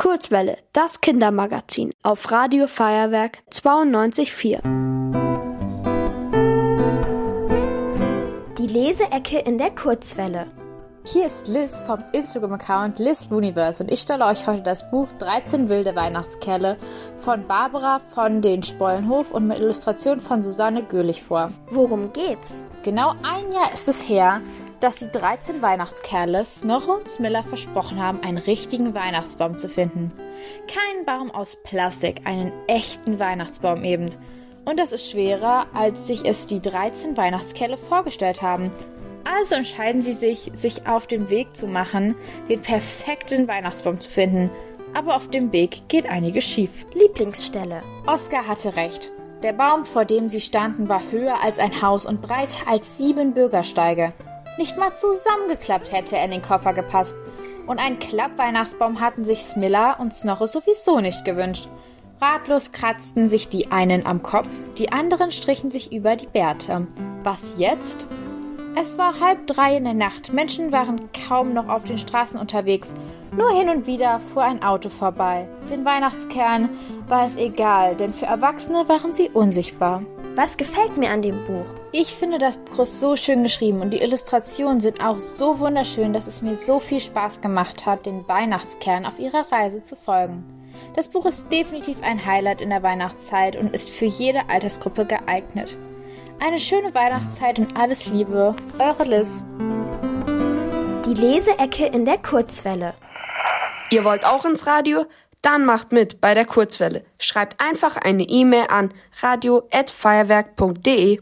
Kurzwelle, das Kindermagazin auf Radio Feuerwerk 92.4. Die Leseecke in der Kurzwelle. Hier ist Liz vom Instagram-Account Liz Universe und ich stelle euch heute das Buch 13 wilde Weihnachtskerle von Barbara von den Spollenhof und mit Illustration von Susanne Göhlich vor. Worum geht's? Genau ein Jahr ist es her, dass die 13 Weihnachtskerle Snorre und Smiller versprochen haben, einen richtigen Weihnachtsbaum zu finden. Kein Baum aus Plastik, einen echten Weihnachtsbaum eben. Und das ist schwerer, als sich es die 13 Weihnachtskerle vorgestellt haben. Also entscheiden sie sich, sich auf den Weg zu machen, den perfekten Weihnachtsbaum zu finden. Aber auf dem Weg geht einiges schief. Lieblingsstelle. Oskar hatte recht. Der Baum, vor dem sie standen, war höher als ein Haus und breiter als sieben Bürgersteige. Nicht mal zusammengeklappt hätte er in den Koffer gepasst. Und einen Klappweihnachtsbaum hatten sich Smilla und Snorre sowieso nicht gewünscht. Ratlos kratzten sich die einen am Kopf, die anderen strichen sich über die Bärte. Was jetzt? Es war halb drei in der Nacht. Menschen waren kaum noch auf den Straßen unterwegs. Nur hin und wieder fuhr ein Auto vorbei. Den Weihnachtskernen war es egal, denn für Erwachsene waren sie unsichtbar. Was gefällt mir an dem Buch? Ich finde das Buch so schön geschrieben und die Illustrationen sind auch so wunderschön, dass es mir so viel Spaß gemacht hat, den Weihnachtskern auf ihrer Reise zu folgen. Das Buch ist definitiv ein Highlight in der Weihnachtszeit und ist für jede Altersgruppe geeignet. Eine schöne Weihnachtszeit und alles Liebe, eure Liz. Die Leseecke in der Kurzwelle. Ihr wollt auch ins Radio? Dann macht mit bei der Kurzwelle. Schreibt einfach eine E-Mail an radio@feuerwerk.de.